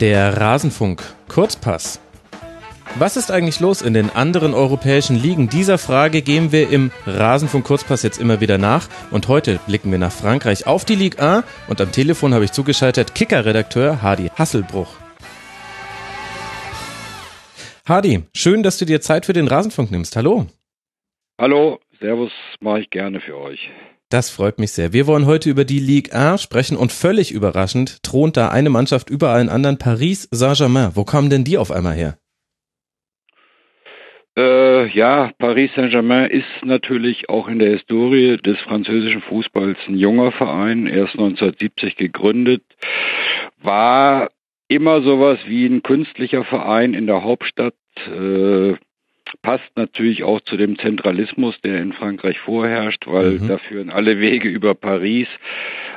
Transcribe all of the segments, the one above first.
Der Rasenfunk Kurzpass. Was ist eigentlich los in den anderen europäischen Ligen? Dieser Frage gehen wir im Rasenfunk Kurzpass jetzt immer wieder nach. Und heute blicken wir nach Frankreich auf die Ligue 1 und am Telefon habe ich zugeschaltet Kicker-Redakteur Hardy Hasselbruch. Hardy, schön, dass du dir Zeit für den Rasenfunk nimmst. Hallo. Hallo, Servus, mache ich gerne für euch. Das freut mich sehr. Wir wollen heute über die Ligue 1 sprechen und völlig überraschend thront da eine Mannschaft über allen anderen, Paris Saint-Germain. Wo kamen denn die auf einmal her? Äh, ja, Paris Saint-Germain ist natürlich auch in der Historie des französischen Fußballs ein junger Verein, erst 1970 gegründet, war immer sowas wie ein künstlicher Verein in der Hauptstadt, äh, passt natürlich auch zu dem Zentralismus, der in Frankreich vorherrscht, weil mhm. da führen alle Wege über Paris.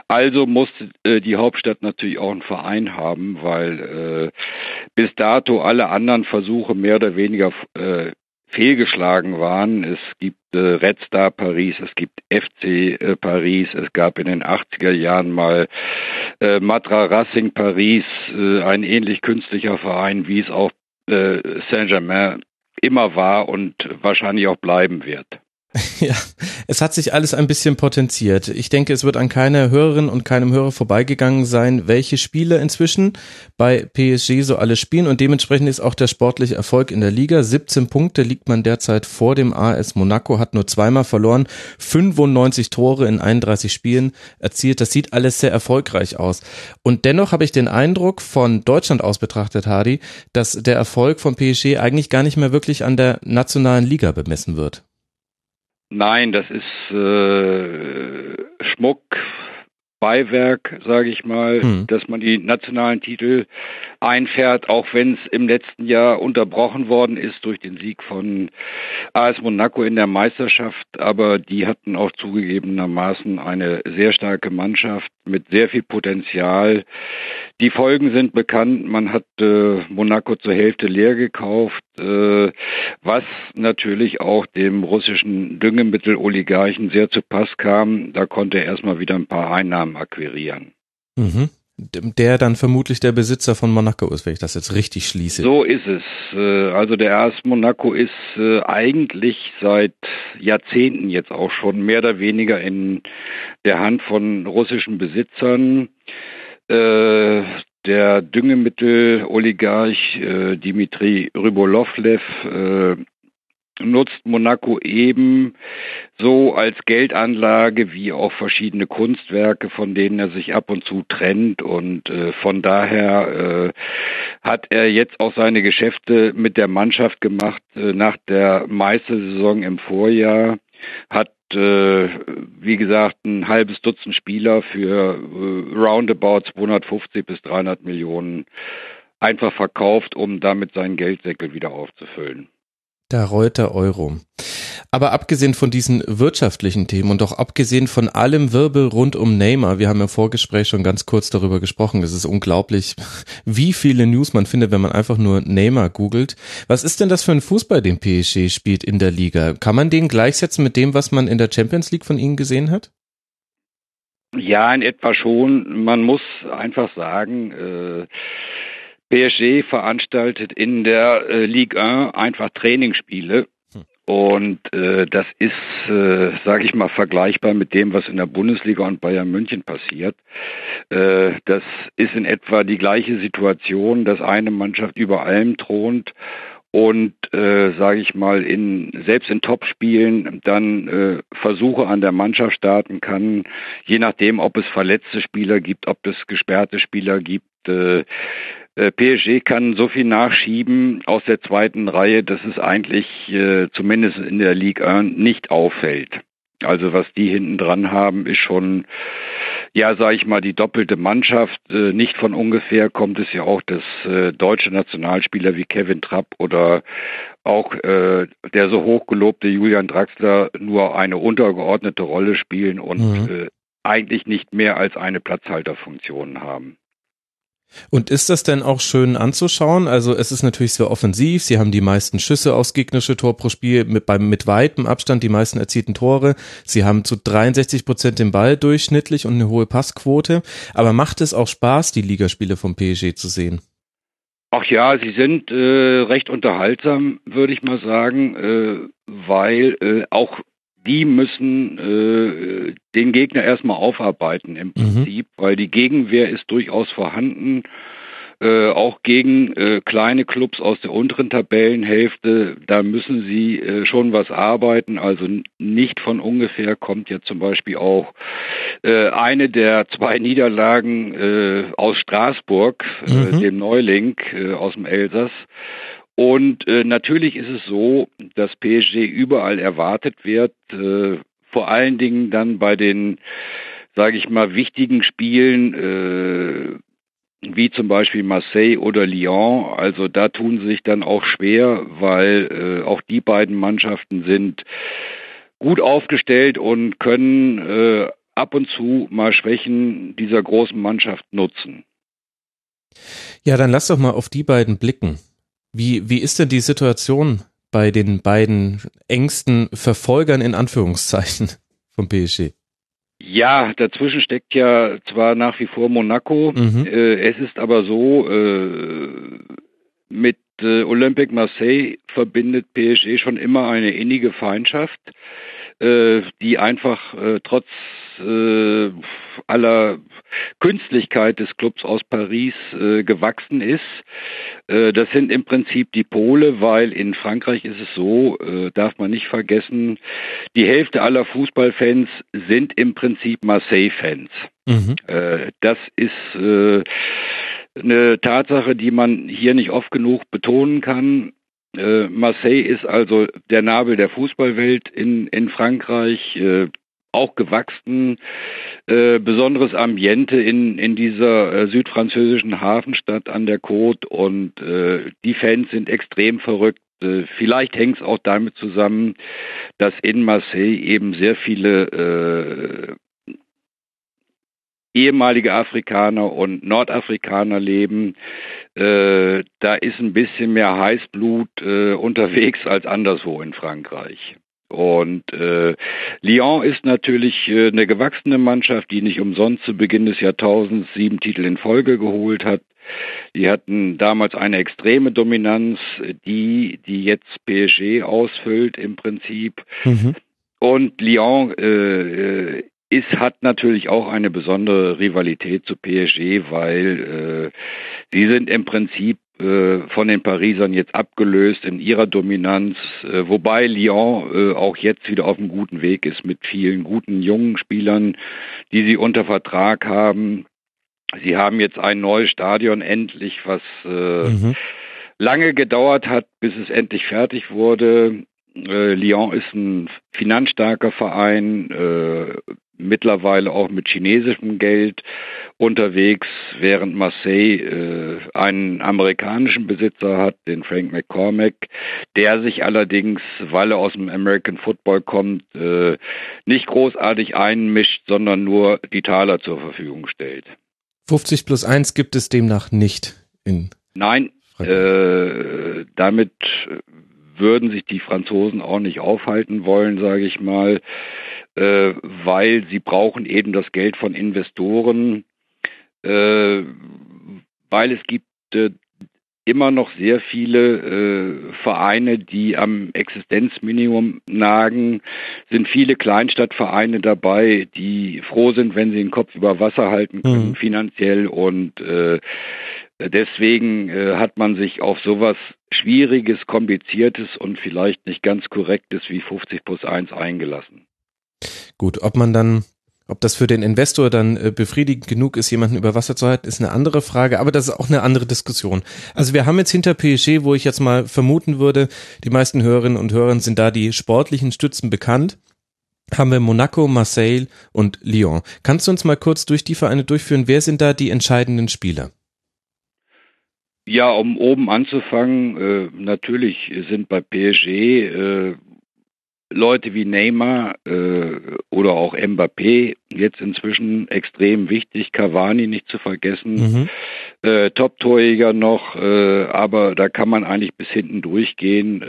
Also musste äh, die Hauptstadt natürlich auch einen Verein haben, weil äh, bis dato alle anderen Versuche mehr oder weniger äh, fehlgeschlagen waren. Es gibt äh, Red Star Paris, es gibt FC äh, Paris, es gab in den 80er Jahren mal äh, Matra Racing Paris, äh, ein ähnlich künstlicher Verein, wie es auch äh, Saint-Germain immer war und wahrscheinlich auch bleiben wird. Ja, es hat sich alles ein bisschen potenziert. Ich denke, es wird an keiner Hörerin und keinem Hörer vorbeigegangen sein, welche Spiele inzwischen bei PSG so alle spielen und dementsprechend ist auch der sportliche Erfolg in der Liga. 17 Punkte liegt man derzeit vor dem AS Monaco, hat nur zweimal verloren, 95 Tore in 31 Spielen erzielt. Das sieht alles sehr erfolgreich aus. Und dennoch habe ich den Eindruck von Deutschland aus betrachtet, Hardy, dass der Erfolg von PSG eigentlich gar nicht mehr wirklich an der nationalen Liga bemessen wird. Nein, das ist äh, Schmuck, Beiwerk, sage ich mal, hm. dass man die nationalen Titel einfährt, auch wenn es im letzten Jahr unterbrochen worden ist durch den Sieg von AS Monaco in der Meisterschaft. Aber die hatten auch zugegebenermaßen eine sehr starke Mannschaft mit sehr viel Potenzial. Die Folgen sind bekannt. Man hat äh, Monaco zur Hälfte leer gekauft, äh, was natürlich auch dem russischen Düngemitteloligarchen sehr zu Pass kam. Da konnte er erstmal wieder ein paar Einnahmen akquirieren. Mhm der dann vermutlich der Besitzer von Monaco ist, wenn ich das jetzt richtig schließe. So ist es. Äh, also der AS Monaco ist äh, eigentlich seit Jahrzehnten jetzt auch schon mehr oder weniger in der Hand von russischen Besitzern. Äh, der Düngemittel-Oligarch Dimitri Rybolovlev nutzt Monaco eben so als Geldanlage wie auch verschiedene Kunstwerke, von denen er sich ab und zu trennt. Und äh, von daher äh, hat er jetzt auch seine Geschäfte mit der Mannschaft gemacht äh, nach der Meistersaison im Vorjahr. Hat äh, wie gesagt, ein halbes Dutzend Spieler für äh, roundabout 250 bis 300 Millionen einfach verkauft, um damit seinen Geldsäckel wieder aufzufüllen. Der Reuter Euro. Aber abgesehen von diesen wirtschaftlichen Themen und auch abgesehen von allem Wirbel rund um Neymar, wir haben im Vorgespräch schon ganz kurz darüber gesprochen, es ist unglaublich, wie viele News man findet, wenn man einfach nur Neymar googelt. Was ist denn das für ein Fußball, den PSG spielt in der Liga? Kann man den gleichsetzen mit dem, was man in der Champions League von ihnen gesehen hat? Ja, in etwa schon. Man muss einfach sagen, äh, PSG veranstaltet in der äh, Ligue 1 einfach Trainingsspiele. Hm. Und äh, das ist, äh, sage ich mal, vergleichbar mit dem, was in der Bundesliga und Bayern München passiert. Äh, das ist in etwa die gleiche Situation, dass eine Mannschaft über allem thront und äh, sage ich mal in selbst in Topspielen dann äh, Versuche an der Mannschaft starten kann, je nachdem, ob es verletzte Spieler gibt, ob es gesperrte Spieler gibt. Äh, äh, PSG kann so viel nachschieben aus der zweiten Reihe, dass es eigentlich äh, zumindest in der Ligue 1 nicht auffällt. Also was die hinten dran haben, ist schon, ja, sage ich mal, die doppelte Mannschaft. Äh, nicht von ungefähr kommt es ja auch, dass äh, deutsche Nationalspieler wie Kevin Trapp oder auch äh, der so hochgelobte Julian Draxler nur eine untergeordnete Rolle spielen und mhm. äh, eigentlich nicht mehr als eine Platzhalterfunktion haben. Und ist das denn auch schön anzuschauen? Also es ist natürlich sehr offensiv. Sie haben die meisten Schüsse aus gegnerische Tor pro Spiel mit, beim, mit weitem Abstand die meisten erzielten Tore. Sie haben zu 63 Prozent den Ball durchschnittlich und eine hohe Passquote. Aber macht es auch Spaß, die Ligaspiele vom PSG zu sehen? Ach ja, sie sind äh, recht unterhaltsam, würde ich mal sagen, äh, weil äh, auch die müssen äh, den Gegner erstmal aufarbeiten im mhm. Prinzip, mhm. weil die Gegenwehr ist durchaus vorhanden. Äh, auch gegen äh, kleine Clubs aus der unteren Tabellenhälfte, da müssen sie äh, schon was arbeiten. Also nicht von ungefähr kommt ja zum Beispiel auch äh, eine der zwei Niederlagen äh, aus Straßburg, äh, mhm. dem Neuling aus dem Elsass. Und äh, natürlich ist es so, dass PSG überall erwartet wird, äh, vor allen Dingen dann bei den, sage ich mal, wichtigen Spielen, äh, wie zum Beispiel Marseille oder Lyon. Also da tun sie sich dann auch schwer, weil äh, auch die beiden Mannschaften sind gut aufgestellt und können äh, ab und zu mal Schwächen dieser großen Mannschaft nutzen. Ja, dann lass doch mal auf die beiden blicken. Wie, wie ist denn die Situation bei den beiden engsten Verfolgern in Anführungszeichen vom PSG? Ja, dazwischen steckt ja zwar nach wie vor Monaco, mhm. äh, es ist aber so, äh, mit äh, Olympique Marseille verbindet PSG schon immer eine innige Feindschaft. Äh, die einfach äh, trotz äh, aller Künstlichkeit des Clubs aus Paris äh, gewachsen ist. Äh, das sind im Prinzip die Pole, weil in Frankreich ist es so, äh, darf man nicht vergessen, die Hälfte aller Fußballfans sind im Prinzip Marseille-Fans. Mhm. Äh, das ist äh, eine Tatsache, die man hier nicht oft genug betonen kann. Äh, Marseille ist also der Nabel der Fußballwelt in, in Frankreich, äh, auch gewachsen, äh, besonderes Ambiente in, in dieser äh, südfranzösischen Hafenstadt an der Côte und äh, die Fans sind extrem verrückt. Äh, vielleicht hängt es auch damit zusammen, dass in Marseille eben sehr viele äh, ehemalige Afrikaner und Nordafrikaner leben. Äh, da ist ein bisschen mehr Heißblut äh, unterwegs als anderswo in Frankreich. Und äh, Lyon ist natürlich äh, eine gewachsene Mannschaft, die nicht umsonst zu Beginn des Jahrtausends sieben Titel in Folge geholt hat. Die hatten damals eine extreme Dominanz, die die jetzt PSG ausfüllt im Prinzip. Mhm. Und Lyon äh, äh ist, hat natürlich auch eine besondere Rivalität zu PSG, weil äh, sie sind im Prinzip von den Parisern jetzt abgelöst in ihrer Dominanz, äh, wobei Lyon äh, auch jetzt wieder auf einem guten Weg ist mit vielen guten jungen Spielern, die sie unter Vertrag haben. Sie haben jetzt ein neues Stadion endlich, was äh, mhm. lange gedauert hat, bis es endlich fertig wurde. Äh, Lyon ist ein finanzstarker Verein, äh, mittlerweile auch mit chinesischem Geld unterwegs, während Marseille äh, einen amerikanischen Besitzer hat, den Frank McCormack, der sich allerdings, weil er aus dem American Football kommt, äh, nicht großartig einmischt, sondern nur die Taler zur Verfügung stellt. 50 plus 1 gibt es demnach nicht in. Nein, äh, damit würden sich die Franzosen auch nicht aufhalten wollen, sage ich mal, äh, weil sie brauchen eben das Geld von Investoren, äh, weil es gibt äh, immer noch sehr viele äh, Vereine, die am Existenzminimum nagen, sind viele Kleinstadtvereine dabei, die froh sind, wenn sie den Kopf über Wasser halten können, mhm. finanziell und äh, deswegen äh, hat man sich auf sowas Schwieriges, Kompliziertes und vielleicht nicht ganz Korrektes wie 50 plus 1 eingelassen. Gut, ob man dann, ob das für den Investor dann äh, befriedigend genug ist, jemanden über Wasser zu halten, ist eine andere Frage, aber das ist auch eine andere Diskussion. Also wir haben jetzt hinter PSG, wo ich jetzt mal vermuten würde, die meisten Hörerinnen und Hörer sind da die sportlichen Stützen bekannt haben wir Monaco, Marseille und Lyon. Kannst du uns mal kurz durch die Vereine durchführen? Wer sind da die entscheidenden Spieler? Ja, um oben anzufangen, äh, natürlich sind bei PSG äh, Leute wie Neymar äh, oder auch Mbappé jetzt inzwischen extrem wichtig, Cavani nicht zu vergessen, mhm. äh, Top-Torjäger noch, äh, aber da kann man eigentlich bis hinten durchgehen.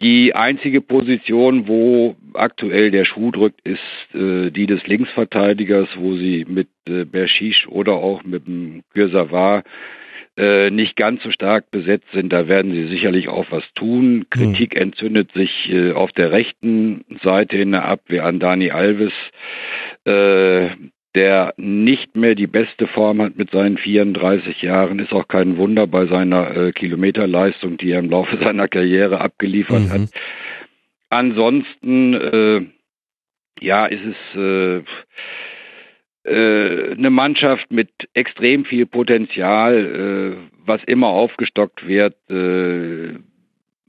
Die einzige Position, wo aktuell der Schuh drückt, ist äh, die des Linksverteidigers, wo sie mit äh, Bershish oder auch mit dem Kurzawa äh, nicht ganz so stark besetzt sind, da werden sie sicherlich auch was tun. Kritik mhm. entzündet sich äh, auf der rechten Seite in der Abwehr an Dani Alves, äh, der nicht mehr die beste Form hat mit seinen 34 Jahren, ist auch kein Wunder bei seiner äh, Kilometerleistung, die er im Laufe seiner Karriere abgeliefert mhm. hat. Ansonsten, äh, ja, ist es äh, äh, eine Mannschaft mit extrem viel Potenzial, äh, was immer aufgestockt wird.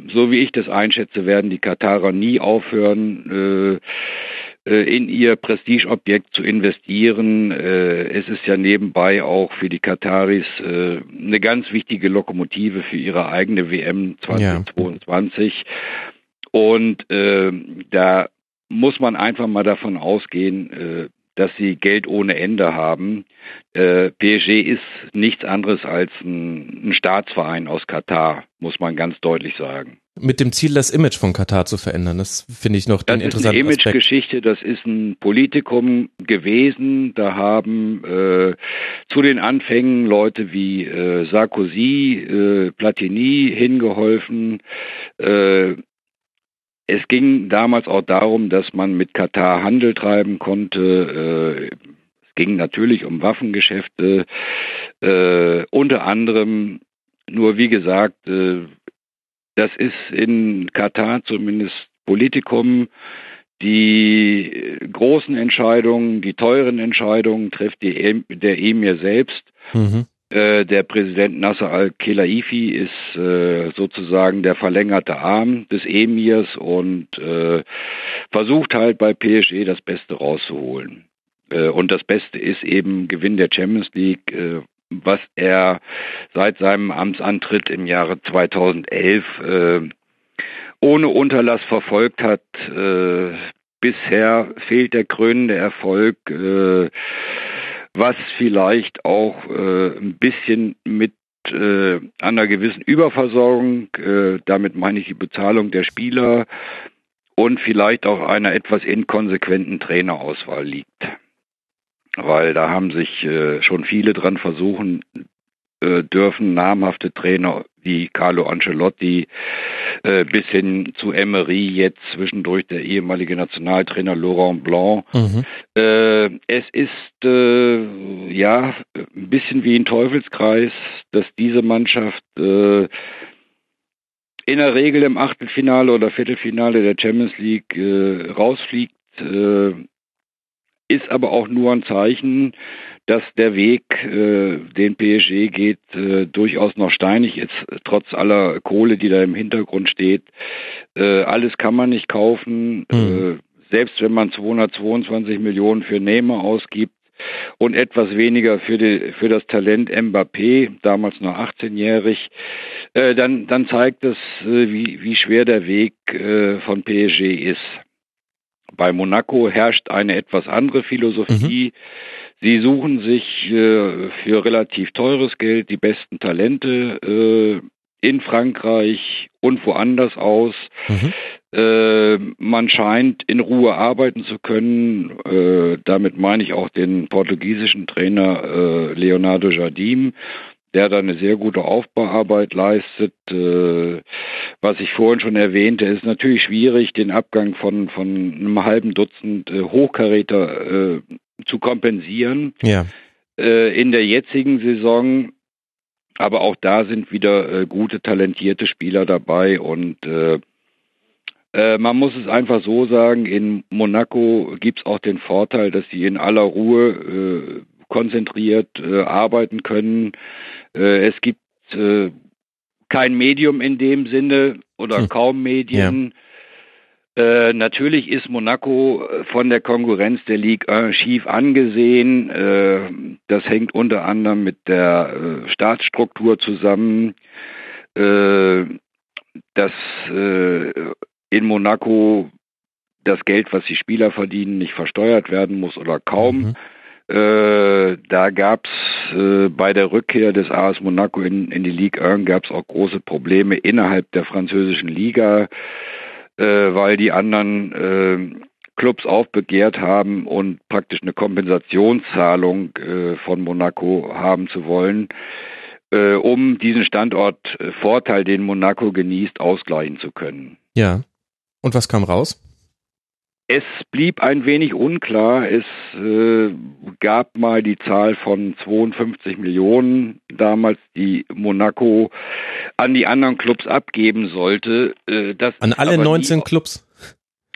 So wie ich das einschätze, werden die Katarer nie aufhören, äh, in ihr Prestigeobjekt zu investieren. Äh, es ist ja nebenbei auch für die Kataris eine ganz wichtige Lokomotive für ihre eigene WM 2022. Ja. Und da muss man einfach mal davon ausgehen, dass sie Geld ohne Ende haben. Äh, PSG ist nichts anderes als ein, ein Staatsverein aus Katar, muss man ganz deutlich sagen. Mit dem Ziel, das Image von Katar zu verändern. Das finde ich noch den interessanten Das ist eine Imagegeschichte, das ist ein Politikum gewesen. Da haben äh, zu den Anfängen Leute wie äh, Sarkozy, äh, Platini hingeholfen. Äh, es ging damals auch darum, dass man mit Katar Handel treiben konnte. Äh, es ging natürlich um Waffengeschäfte, äh, unter anderem. Nur wie gesagt, das ist in Katar zumindest Politikum. Die großen Entscheidungen, die teuren Entscheidungen trifft die, der Emir selbst. Mhm. Äh, der Präsident Nasser al-Khelaifi ist äh, sozusagen der verlängerte Arm des Emirs und äh, versucht halt bei PSG das Beste rauszuholen. Äh, und das Beste ist eben Gewinn der Champions League, äh, was er seit seinem Amtsantritt im Jahre 2011 ohne Unterlass verfolgt hat. bisher fehlt der krönende Erfolg was vielleicht auch äh, ein bisschen mit äh, einer gewissen Überversorgung, äh, damit meine ich die Bezahlung der Spieler und vielleicht auch einer etwas inkonsequenten Trainerauswahl liegt. Weil da haben sich äh, schon viele dran versuchen, äh, dürfen namhafte Trainer wie Carlo Ancelotti äh, bis hin zu Emery, jetzt zwischendurch der ehemalige Nationaltrainer Laurent Blanc. Mhm. Äh, es ist äh, ja ein bisschen wie ein Teufelskreis, dass diese Mannschaft äh, in der Regel im Achtelfinale oder Viertelfinale der Champions League rausfliegt, ist aber auch nur ein Zeichen, dass der Weg, äh, den PSG geht, äh, durchaus noch steinig ist, trotz aller Kohle, die da im Hintergrund steht. Äh, alles kann man nicht kaufen. Mhm. selbst wenn man 222 Millionen für Neymar ausgibt, und etwas weniger für, die, für das Talent Mbappé, damals nur 18-jährig, äh, dann, dann zeigt es, äh, wie, wie schwer der Weg äh, von PSG ist. Bei Monaco herrscht eine etwas andere Philosophie. Mhm. Sie suchen sich äh, für relativ teures Geld die besten Talente äh, in Frankreich und woanders aus. Mhm. Äh, man scheint in Ruhe arbeiten zu können. Äh, damit meine ich auch den portugiesischen Trainer äh, Leonardo Jardim, der da eine sehr gute Aufbauarbeit leistet. Äh, was ich vorhin schon erwähnte, ist natürlich schwierig, den Abgang von, von einem halben Dutzend äh, Hochkaräter äh, zu kompensieren. Ja. Äh, in der jetzigen Saison, aber auch da sind wieder äh, gute, talentierte Spieler dabei und äh, man muss es einfach so sagen, in Monaco gibt es auch den Vorteil, dass sie in aller Ruhe konzentriert äh, arbeiten können. es gibt kein Medium in dem Sinne oder hm. kaum Medien. Ja äh, natürlich ist Monaco äh, von der Konkurrenz der Ligue 1 schief angesehen. Äh, das hängt unter anderem mit der äh, Staatsstruktur zusammen, äh, dass in Monaco das Geld, was die Spieler verdienen, nicht versteuert werden muss oder kaum. Mhm. Äh, da gab es äh, bei der Rückkehr des AS Monaco in, in die Ligue 1 gab es auch große Probleme innerhalb der französischen Liga äh, weil die anderen äh, Clubs aufbegehrt haben und praktisch eine Kompensationszahlung äh, von Monaco haben zu wollen. äh, um diesen Standortvorteil, den Monaco genießt, ausgleichen zu können. Ja. Und was kam raus? Es blieb ein wenig unklar. Es äh, gab mal die Zahl von 52 Millionen damals, die Monaco an die anderen Clubs abgeben sollte. Äh, an alle 19 nie, Clubs?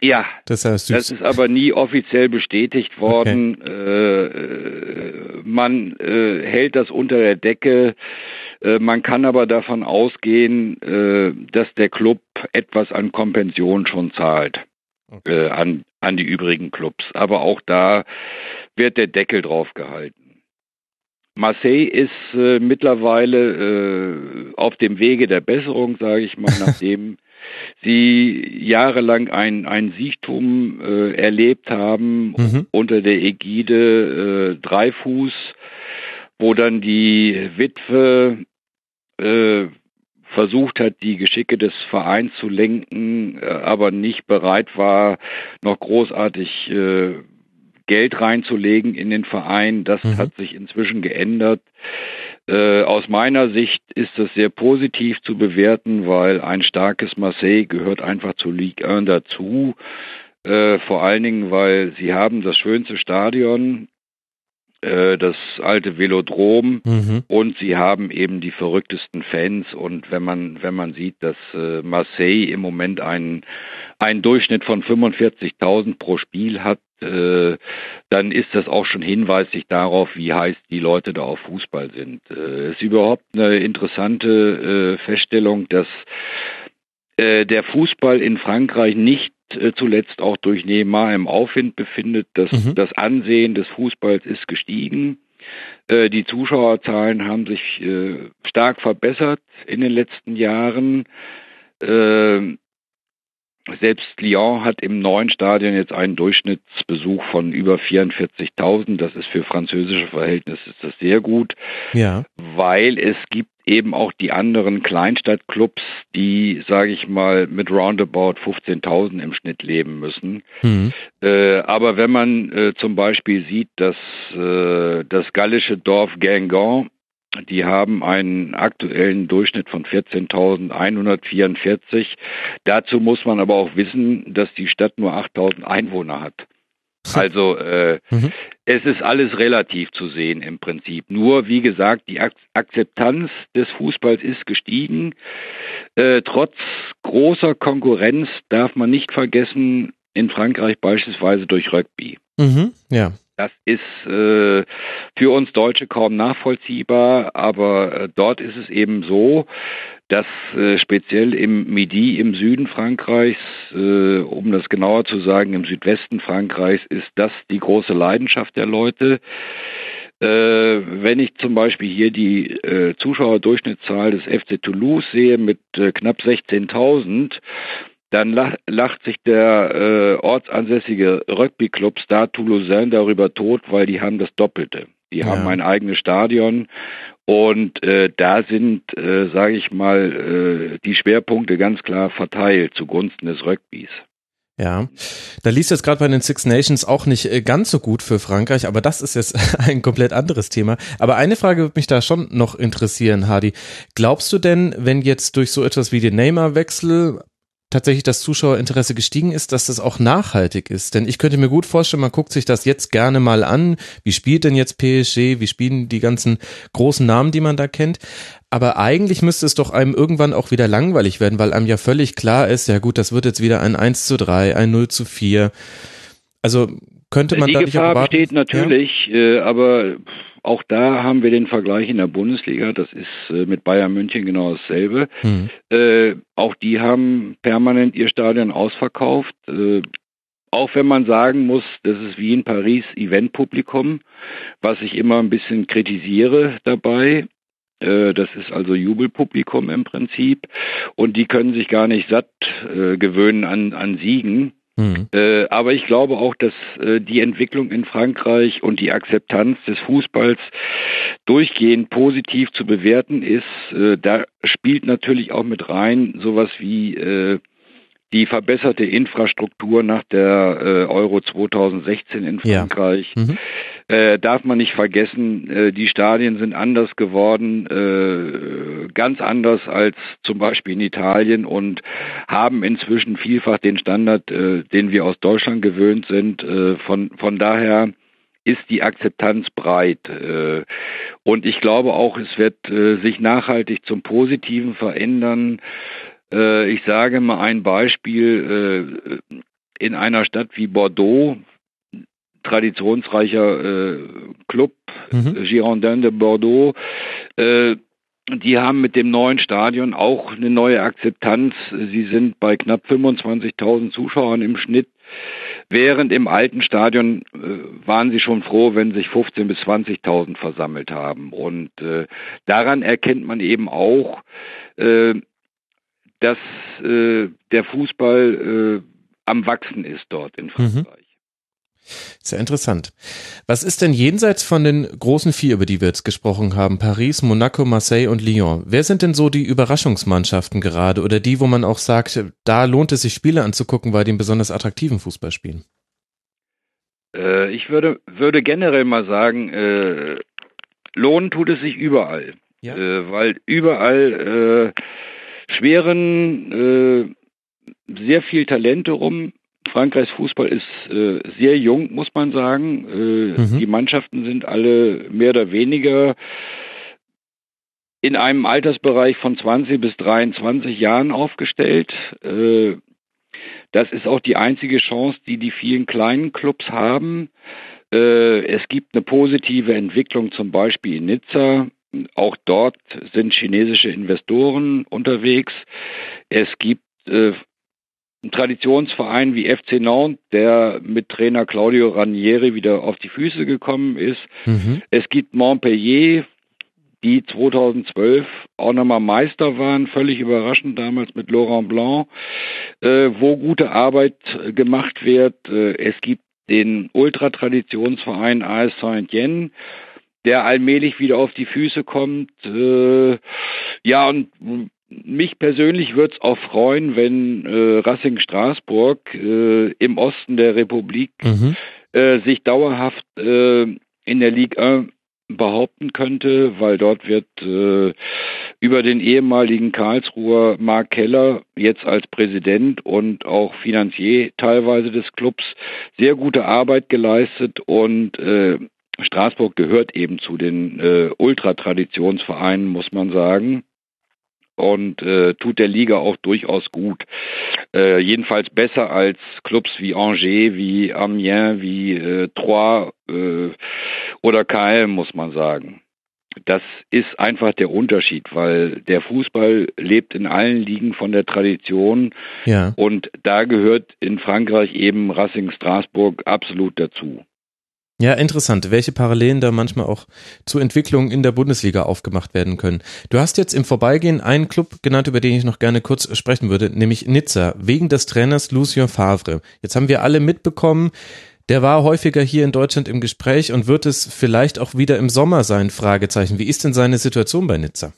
Ja, das, heißt das, ist aber nie offiziell bestätigt worden. Okay. Äh, man äh, hält das unter der Decke. Äh, man kann aber davon ausgehen, äh, dass der Club etwas an Kompension schon zahlt okay. äh, an, an die übrigen Clubs. Aber auch da wird der Deckel drauf gehalten. Marseille ist äh, mittlerweile äh, auf dem Wege der Besserung, sage ich mal, nachdem sie jahrelang ein, ein Siechtum äh, erlebt haben mhm. unter der Ägide äh, Dreifuß, wo dann die Witwe äh, versucht hat, die Geschicke des Vereins zu lenken, äh, aber nicht bereit war, noch großartig äh, Geld reinzulegen in den Verein. Das mhm. hat sich inzwischen geändert. Äh, aus meiner Sicht ist das sehr positiv zu bewerten, weil ein starkes Marseille gehört einfach zu Ligue 1 dazu. Äh, vor allen Dingen, weil sie haben das schönste Stadion äh, das alte Velodrom mhm. und sie haben eben die verrücktesten Fans und wenn man wenn man sieht, dass äh, Marseille im Moment einen einen Durchschnitt von 45.000 pro Spiel hat, äh, dann ist das auch schon hinweislich darauf, wie heiß die Leute da auf Fußball sind. Äh, ist überhaupt eine interessante äh, Feststellung, dass äh, der Fußball in Frankreich nicht zuletzt auch durch Neymar im Aufwind befindet. Das, mhm. das Ansehen des Fußballs ist gestiegen. Äh, die Zuschauerzahlen haben sich äh, stark verbessert in den letzten Jahren. Selbst Lyon hat im neuen Stadion jetzt einen Durchschnittsbesuch von über 44.000. Das ist für französische Verhältnisse ist das sehr gut, ja. weil es gibt eben auch die anderen Kleinstadtclubs, die, sage ich mal, mit roundabout 15.000 im Schnitt leben müssen. Mhm. Äh, aber wenn man äh, zum Beispiel sieht, dass äh, das gallische Dorf Guingamp die haben einen aktuellen Durchschnitt von 14.144. Dazu muss man aber auch wissen, dass die Stadt nur 8.000 Einwohner hat. Also äh, mhm. es ist alles relativ zu sehen im Prinzip. Nur wie gesagt, die Ak Akzeptanz des Fußballs ist gestiegen. Äh, trotz großer Konkurrenz darf man nicht vergessen, in Frankreich beispielsweise durch Rugby. Mhm. Ja. Das ist äh, für uns Deutsche kaum nachvollziehbar, aber äh, dort ist es eben so, dass äh, speziell im Midi im Süden Frankreichs, äh, um das genauer zu sagen, im Südwesten Frankreichs ist das die große Leidenschaft der Leute. Äh, wenn ich zum Beispiel hier die äh, Zuschauerdurchschnittszahl des FC Toulouse sehe mit knapp 16.000, dann lacht sich der äh, ortsansässige Rugby-Club Stade Toulousain darüber tot, weil die haben das Doppelte. Die ja. haben ein eigenes Stadion und äh, da sind, äh, sage ich mal, äh, die Schwerpunkte ganz klar verteilt zugunsten des Rugbys. Ja, da liest jetzt gerade bei den Six Nations auch nicht äh, ganz so gut für Frankreich, aber das ist jetzt ein komplett anderes Thema. Aber eine Frage würde mich da schon noch interessieren, Hardy. Glaubst du denn, wenn jetzt durch so etwas wie den Neymar-Wechsel tatsächlich das Zuschauerinteresse gestiegen ist, dass das auch nachhaltig ist. Denn ich könnte mir gut vorstellen, man guckt sich das jetzt gerne mal an. Wie spielt denn jetzt PSG? Wie spielen die ganzen großen Namen, die man da kennt? Aber eigentlich müsste es doch einem irgendwann auch wieder langweilig werden, weil einem ja völlig klar ist, ja gut, das wird jetzt wieder ein 1 zu 3, ein 0 zu 4. Also könnte man die da Gefahr nicht besteht natürlich, ja? äh, aber auch da haben wir den Vergleich in der Bundesliga. Das ist äh, mit Bayern München genau dasselbe. Mhm. Äh, auch die haben permanent ihr Stadion ausverkauft. Äh, auch wenn man sagen muss, das ist wie in Paris Eventpublikum, was ich immer ein bisschen kritisiere dabei. Äh, das ist also Jubelpublikum im Prinzip. Und die können sich gar nicht satt äh, gewöhnen an, an Siegen. Mhm. Äh, aber ich glaube auch, dass äh, die Entwicklung in Frankreich und die Akzeptanz des Fußballs durchgehend positiv zu bewerten ist. Äh, da spielt natürlich auch mit rein sowas wie die verbesserte Infrastruktur nach der Euro 2016 in Frankreich. Ja. Mhm. Äh, darf man nicht vergessen, äh, die Stadien sind anders geworden, äh, ganz anders als zum Beispiel in Italien und haben inzwischen vielfach den Standard, äh, den wir aus Deutschland gewöhnt sind. Äh, von, von daher ist die Akzeptanz breit. Äh, und ich glaube auch, es wird sich nachhaltig zum Positiven verändern. Ich sage mal ein Beispiel. In einer Stadt wie Bordeaux, traditionsreicher Club, mhm. Girondin de Bordeaux, die haben mit dem neuen Stadion auch eine neue Akzeptanz. Sie sind bei knapp 25.000 Zuschauern im Schnitt. Während im alten Stadion äh, waren sie schon froh, wenn sich 15.000 bis 20.000 versammelt haben. Und äh, daran erkennt man eben auch, äh, dass äh, der Fußball äh, am Wachsen ist dort in mhm. Sehr interessant. Was ist denn jenseits von den großen vier, über die wir jetzt gesprochen haben, Paris, Monaco, Marseille und Lyon? Wer sind denn so die Überraschungsmannschaften gerade oder die, wo man auch sagt, da lohnt es sich Spiele anzugucken, weil die einen besonders attraktiven Fußball spielen? Äh, ich würde, würde generell mal sagen, äh, lohnen tut es sich überall. Ja. Äh, weil überall äh, schweren äh, sehr viel Talente rum, Frankreichs Fußball ist äh, sehr jung, muss man sagen. Äh, mhm. Die Mannschaften sind alle mehr oder weniger in einem Altersbereich von 20 bis 23 Jahren aufgestellt. Äh, das ist auch die einzige Chance, die die vielen kleinen Clubs haben. Äh, es gibt eine positive Entwicklung, zum Beispiel in Nizza. Auch dort sind chinesische Investoren unterwegs. Es gibt äh, ein Traditionsverein wie FC Nantes, der mit Trainer Claudio Ranieri wieder auf die Füße gekommen ist. Mhm. Es gibt Montpellier, die 2012 auch nochmal Meister waren, völlig überraschend damals mit Laurent Blanc, äh, wo gute Arbeit gemacht wird. Äh, es gibt den Ultratraditionsverein AS Saint-Etienne, der allmählich wieder auf die Füße kommt. Äh, ja, und mich persönlich würde es auch freuen, wenn äh, Racing Straßburg äh, im Osten der Republik mhm. äh, sich dauerhaft äh, in der Ligue 1 behaupten könnte, weil dort wird äh, über den ehemaligen Karlsruher Mark Keller jetzt als Präsident und auch Finanzier teilweise des Clubs sehr gute Arbeit geleistet und äh, Straßburg gehört eben zu den äh, Ultratraditionsvereinen, muss man sagen und äh, tut der Liga auch durchaus gut. Äh, jedenfalls besser als Clubs wie Angers, wie Amiens, wie äh, Troyes äh, oder KL, muss man sagen. Das ist einfach der Unterschied, weil der Fußball lebt in allen Ligen von der Tradition ja. und da gehört in Frankreich eben Racing Straßburg absolut dazu. Ja, interessant, welche Parallelen da manchmal auch zu Entwicklungen in der Bundesliga aufgemacht werden können. Du hast jetzt im Vorbeigehen einen Club genannt, über den ich noch gerne kurz sprechen würde, nämlich Nizza, wegen des Trainers Lucien Favre. Jetzt haben wir alle mitbekommen, der war häufiger hier in Deutschland im Gespräch und wird es vielleicht auch wieder im Sommer sein, Fragezeichen. Wie ist denn seine Situation bei Nizza?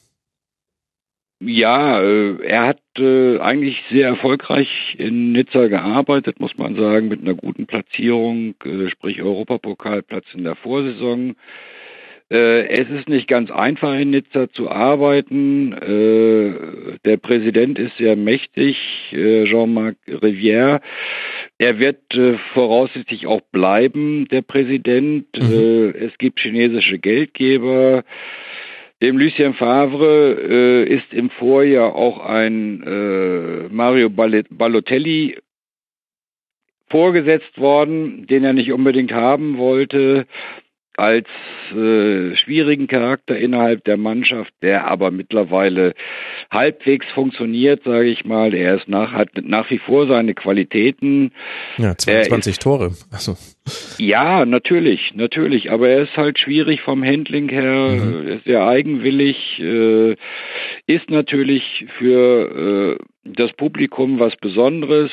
Ja, äh, er hat äh, eigentlich sehr erfolgreich in Nizza gearbeitet, muss man sagen, mit einer guten Platzierung, äh, sprich Europapokalplatz in der Vorsaison. Es ist nicht ganz einfach in Nizza zu arbeiten. Der Präsident ist sehr mächtig, Jean-Marc Rivière. Er wird voraussichtlich auch bleiben, der Präsident. Mhm. Es gibt chinesische Geldgeber. Dem Lucien Favre äh, ist im Vorjahr auch ein äh, Mario Balotelli vorgesetzt worden, den er nicht unbedingt haben wollte als äh, schwierigen Charakter innerhalb der Mannschaft, der aber mittlerweile halbwegs funktioniert, sage ich mal. Er ist nach, hat nach wie vor seine Qualitäten. Ja, 22 ist, Tore. Also. Ja, natürlich, natürlich. Aber er ist halt schwierig vom Handling her, mhm. ist sehr eigenwillig, äh, ist natürlich für äh, das Publikum was Besonderes.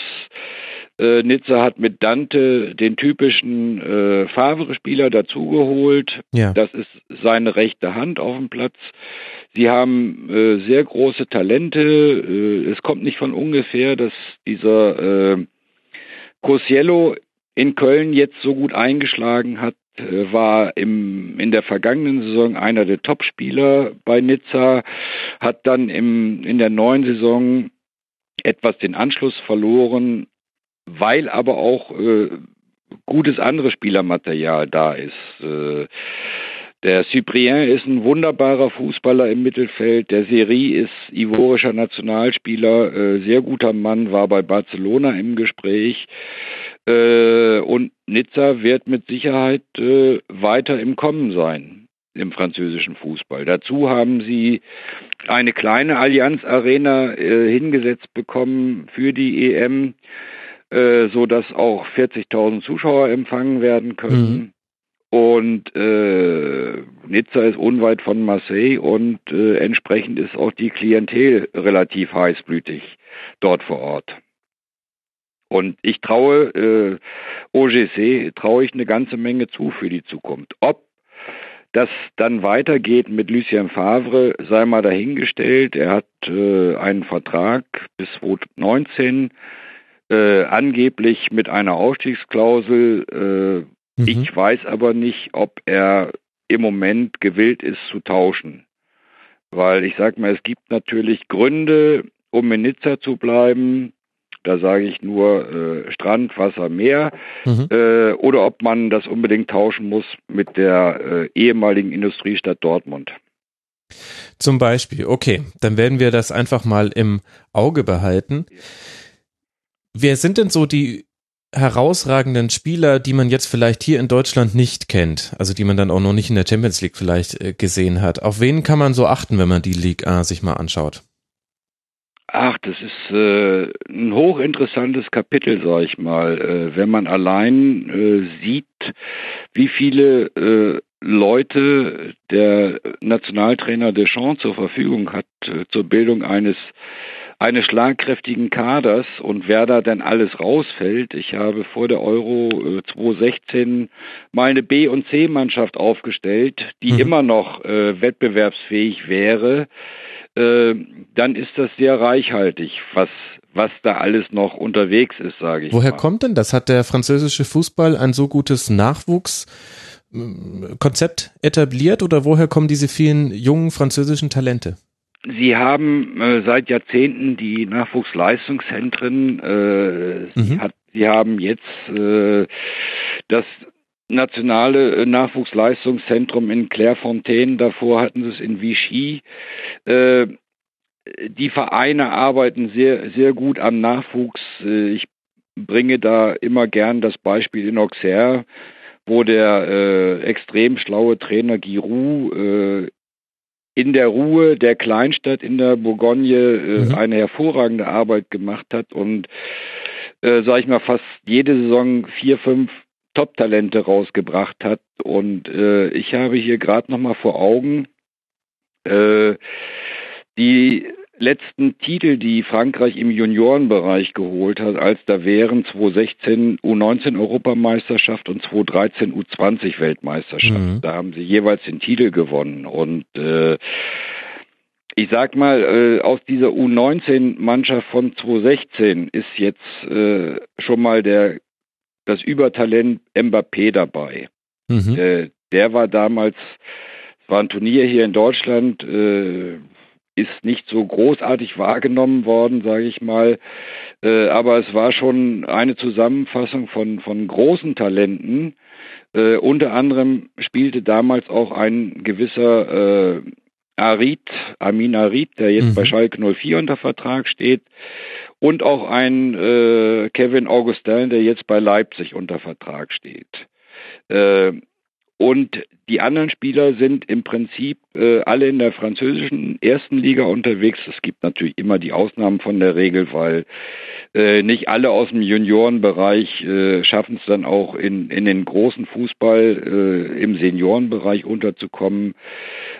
Äh, Nizza hat mit Dante den typischen äh, Favre-Spieler dazugeholt. Ja. Das ist seine rechte Hand auf dem Platz. Sie haben äh, sehr große Talente. Äh, es kommt nicht von ungefähr, dass dieser äh, Cosiello in Köln jetzt so gut eingeschlagen hat. äh, war im, in der vergangenen Saison einer der Topspieler bei Nizza, hat dann im, in der neuen Saison etwas den Anschluss verloren, weil aber auch äh, gutes anderes Spielermaterial da ist. Äh, der Cyprien ist ein wunderbarer Fußballer im Mittelfeld. Der Seri ist ivorischer Nationalspieler, äh, sehr guter Mann, war bei Barcelona im Gespräch. Äh, und Nizza wird mit Sicherheit äh, weiter im Kommen sein im französischen Fußball. Dazu haben sie eine kleine Allianz Arena äh, hingesetzt bekommen für die EM, äh, so dass auch 40.000 Zuschauer empfangen werden können. Mhm. Und äh, Nizza ist unweit von Marseille und äh, entsprechend ist auch die Klientel relativ heißblütig dort vor Ort. Und ich traue äh, OGC, traue ich eine ganze Menge zu für die Zukunft. Ob das dann weitergeht mit Lucien Favre, sei mal dahingestellt. Er hat äh, einen Vertrag bis 2019, äh, angeblich mit einer Ausstiegsklausel. Äh, Mhm. Ich weiß aber nicht, ob er im Moment gewillt ist zu tauschen. Weil ich sage mal, es gibt natürlich Gründe, um in Nizza zu bleiben. Da sage ich nur äh, Strand, Wasser, Meer. Mhm. Äh, oder ob man das unbedingt tauschen muss mit der äh, ehemaligen Industriestadt Dortmund. Zum Beispiel, okay, dann werden wir das einfach mal im Auge behalten. Wer sind denn so die herausragenden Spieler, die man jetzt vielleicht hier in Deutschland nicht kennt, also die man dann auch noch nicht in der Champions League vielleicht äh, gesehen hat. Auf wen kann man so achten, wenn man die Ligue A sich mal anschaut? Ach, das ist äh, ein hochinteressantes Kapitel, sag ich mal. Äh, wenn man allein äh, sieht, wie viele äh, Leute der Nationaltrainer Deschamps zur Verfügung hat äh, zur Bildung eines eines schlagkräftigen Kaders und wer da denn alles rausfällt. Ich habe vor der Euro äh, 2016 mal eine B- und C-Mannschaft aufgestellt, die mhm. immer noch äh, wettbewerbsfähig wäre. Äh, dann ist das sehr reichhaltig, was was da alles noch unterwegs ist, sage ich. Woher mal. kommt denn das? Hat der französische Fußball ein so gutes Nachwuchskonzept etabliert oder woher kommen diese vielen jungen französischen Talente? Sie haben äh, seit Jahrzehnten die Nachwuchsleistungszentren. Äh, mhm. sie, hat, Sie haben jetzt äh, das nationale äh, Nachwuchsleistungszentrum in Clairefontaine. Davor hatten Sie es in Vichy. Äh, die Vereine arbeiten sehr, sehr gut am Nachwuchs. Äh, ich bringe da immer gern das Beispiel in Auxerre, wo der äh, extrem schlaue Trainer Giroud äh, in der Ruhe der Kleinstadt in der Bourgogne äh, mhm. eine hervorragende Arbeit gemacht hat und, äh, sage ich mal, fast jede Saison vier, fünf Top-Talente rausgebracht hat. Und äh, ich habe hier gerade noch mal vor Augen äh, die letzten Titel, die Frankreich im Juniorenbereich geholt hat, als da wären 2016 U19 Europameisterschaft und 2013 U20 Weltmeisterschaft. Mhm. Da haben sie jeweils den Titel gewonnen und äh, ich sag mal, äh, aus dieser U19-Mannschaft von 2016 ist jetzt äh, schon mal der das Übertalent Mbappé dabei. Mhm. Äh, der war damals, es war ein Turnier hier in Deutschland, äh, ist nicht so großartig wahrgenommen worden, sage ich mal. Äh, aber es war schon eine Zusammenfassung von, von großen Talenten. Äh, unter anderem spielte damals auch ein gewisser äh, Arid, Amin Arid, der jetzt mhm. bei Schalke 04 unter Vertrag steht. Und auch ein äh, Kevin Augustin, der jetzt bei Leipzig unter Vertrag steht. Äh, und die anderen Spieler sind im Prinzip äh, alle in der französischen ersten Liga unterwegs. Es gibt natürlich immer die Ausnahmen von der Regel, weil äh, nicht alle aus dem Juniorenbereich äh, schaffen es dann auch in, in den großen Fußball äh, im Seniorenbereich unterzukommen.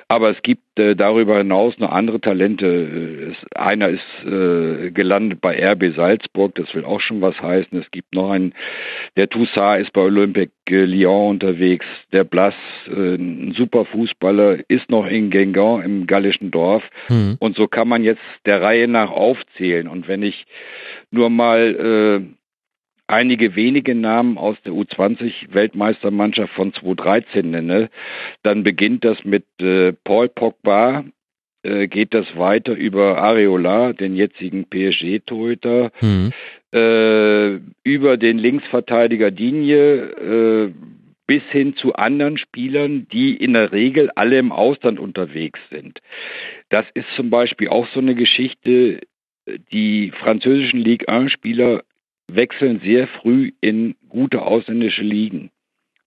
Aber es gibt darüber hinaus noch andere Talente. Äh, einer ist äh, gelandet bei RB Salzburg, das will auch schon was heißen. Es gibt noch einen, der Toussaint ist bei Olympique Lyon unterwegs. Der Blas, äh, ein super Fußballer, ist noch in Guingamp im gallischen Dorf. Mhm. Und so kann man jetzt der Reihe nach aufzählen. Und wenn ich nur mal äh, einige wenige Namen aus der U20-Weltmeistermannschaft von 2013 nenne, dann beginnt das mit äh, Paul Pogba, äh, geht das weiter über Areola, den jetzigen PSG-Torhüter, mhm. äh, über den Linksverteidiger Digne, äh, bis hin zu anderen Spielern, die in der Regel alle im Ausland unterwegs sind. Das ist zum Beispiel auch so eine Geschichte, die französischen Ligue 1-Spieler wechseln sehr früh in gute ausländische Ligen,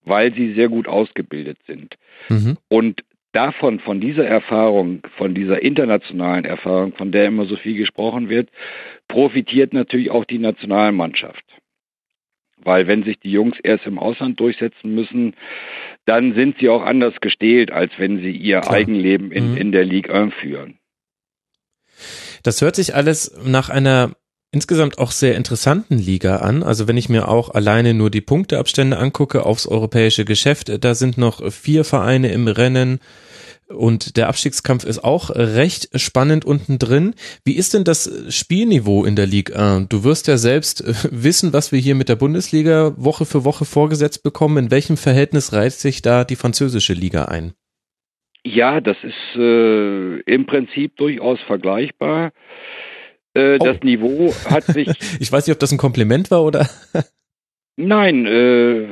weil sie sehr gut ausgebildet sind. Mhm. Und davon, von dieser Erfahrung, von dieser internationalen Erfahrung, von der immer so viel gesprochen wird, profitiert natürlich auch die Nationalmannschaft. Weil wenn sich die Jungs erst im Ausland durchsetzen müssen, dann sind sie auch anders gestählt, als wenn sie ihr Klar. Eigenleben in, mhm. in der Ligue 1 führen. Das hört sich alles nach einer insgesamt auch sehr interessanten Liga an. Also wenn ich mir auch alleine nur die Punkteabstände angucke aufs europäische Geschäft, da sind noch vier Vereine im Rennen und der Abstiegskampf ist auch recht spannend unten drin. Wie ist denn das Spielniveau in der Ligue 1? Du wirst ja selbst wissen, was wir hier mit der Bundesliga Woche für Woche vorgesetzt bekommen. In welchem Verhältnis reizt sich da die französische Liga ein? Ja, das ist äh, im Prinzip durchaus vergleichbar. Äh, oh. Das Niveau hat sich. ich weiß nicht, ob das ein Kompliment war oder. Nein, äh,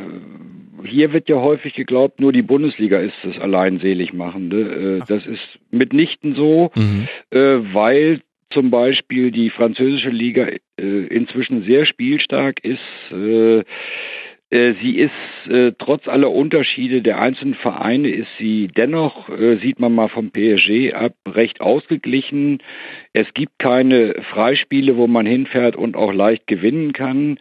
hier wird ja häufig geglaubt, nur die Bundesliga ist das allein seligmachende. Äh, das ist mitnichten so, mhm. äh, weil zum Beispiel die französische Liga äh, inzwischen sehr spielstark ist. Äh, sie ist äh, trotz aller Unterschiede der einzelnen Vereine ist sie dennoch, äh, sieht man mal vom PSG ab, recht ausgeglichen. Es gibt keine Freispiele, wo man hinfährt und auch leicht gewinnen kann.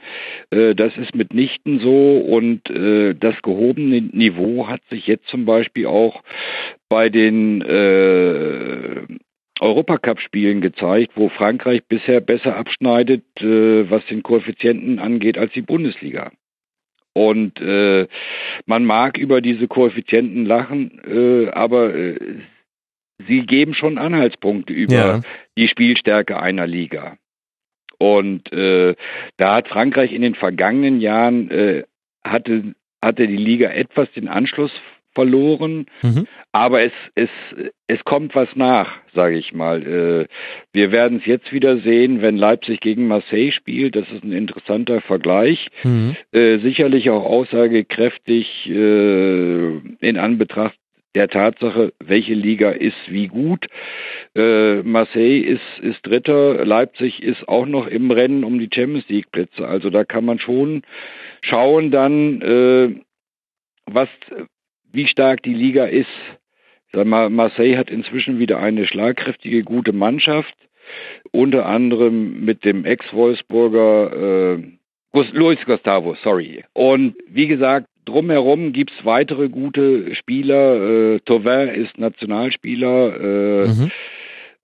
Äh, das ist mitnichten so und äh, das gehobene Niveau hat sich jetzt zum Beispiel auch bei den äh, Europacup-Spielen gezeigt, wo Frankreich bisher besser abschneidet, was den Koeffizienten angeht, als die Bundesliga. Und äh, man mag über diese Koeffizienten lachen, äh, aber äh, sie geben schon Anhaltspunkte über ja. die Spielstärke einer Liga. Und äh, da hat Frankreich in den vergangenen Jahren äh, hatte hatte die Liga etwas den Anschluss verloren, mhm. aber es, es, es kommt was nach, sage ich mal. Äh, wir werden es jetzt wieder sehen, wenn Leipzig gegen Marseille spielt. Das ist ein interessanter Vergleich. Mhm. Äh, sicherlich auch aussagekräftig äh, in Anbetracht der Tatsache, welche Liga ist wie gut. Äh, Marseille ist, ist Dritter, Leipzig ist auch noch im Rennen um die Champions League Plätze. Also da kann man schon schauen dann, äh, was, wie stark die Liga ist. Marseille hat inzwischen wieder eine schlagkräftige, gute Mannschaft, unter anderem mit dem Ex-Wolfsburger äh, Luis Gustavo, sorry. Und wie gesagt, drumherum gibt's weitere gute Spieler. Äh, Tauvin ist Nationalspieler. Äh, mhm.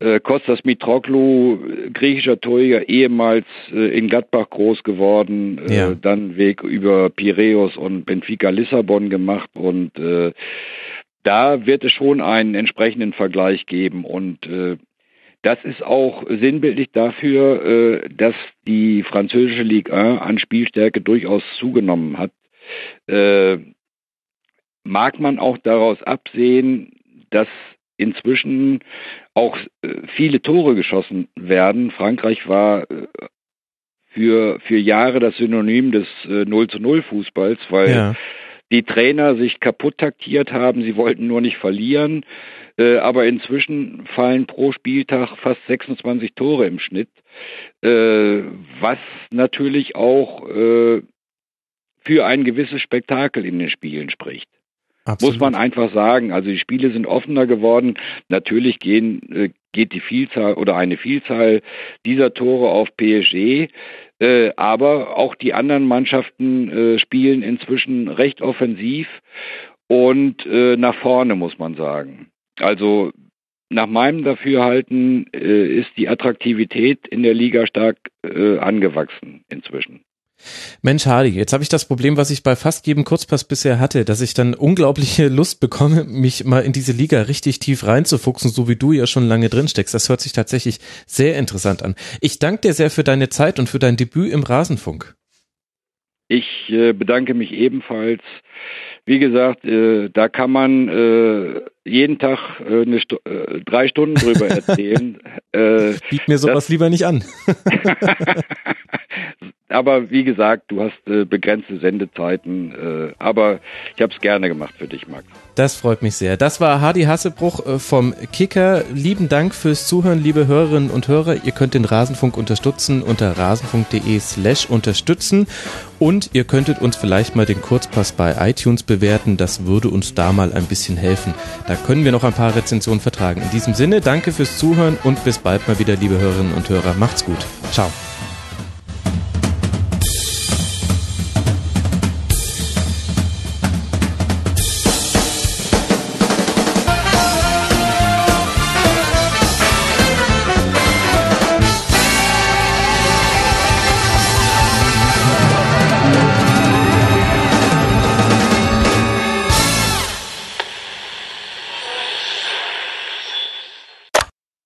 Äh, Kostas Mitroglou, griechischer Torjäger, ehemals äh, in Gladbach groß geworden, äh, ja. dann Weg über Piräus und Benfica Lissabon gemacht und äh, da wird es schon einen entsprechenden Vergleich geben und äh, das ist auch sinnbildlich dafür, dass die französische Ligue 1 an Spielstärke durchaus zugenommen hat. Mag man auch daraus absehen, dass inzwischen auch äh, viele Tore geschossen werden. Frankreich war äh, für, für Jahre das Synonym des äh, 0 zu 0 Fußballs, weil ja. die Trainer sich kaputt taktiert haben, sie wollten nur nicht verlieren. Äh, aber inzwischen fallen pro Spieltag fast 26 Tore im Schnitt, äh, was natürlich auch äh, für ein gewisses Spektakel in den Spielen spricht. Absolut. Muss man einfach sagen. Also die Spiele sind offener geworden. Natürlich gehen, äh, geht die Vielzahl oder eine Vielzahl dieser Tore auf PSG. Äh, aber auch die anderen Mannschaften äh, spielen inzwischen recht offensiv und nach vorne, muss man sagen. Also nach meinem Dafürhalten ist die Attraktivität in der Liga stark angewachsen inzwischen. Mensch, Hardy, jetzt habe ich das Problem, was ich bei fast jedem Kurzpass bisher hatte, dass ich dann unglaubliche Lust bekomme, mich mal in diese Liga richtig tief reinzufuchsen, so wie du ja schon lange drin steckst. Das hört sich tatsächlich sehr interessant an. Ich danke dir sehr für deine Zeit und für dein Debüt im Rasenfunk. Ich äh, bedanke mich ebenfalls. Wie gesagt, äh, da kann man äh, jeden Tag eine äh, drei Stunden drüber erzählen. äh, Biet mir sowas lieber nicht an. aber wie gesagt, du hast äh, begrenzte Sendezeiten. Äh, aber ich habe es gerne gemacht für dich, Max. Das freut mich sehr. Das war Hardy Hassebruch äh, vom Kicker. Lieben Dank fürs Zuhören, liebe Hörerinnen und Hörer. Ihr könnt den Rasenfunk unterstützen unter rasenfunk.de slash unterstützen. Und ihr könntet uns vielleicht mal den Kurzpass bei iTunes bewerten. Das würde uns da mal ein bisschen helfen. Da können wir noch ein paar Rezensionen vertragen. In diesem Sinne, danke fürs Zuhören und bis bald mal wieder, liebe Hörerinnen und Hörer. Macht's gut. Ciao.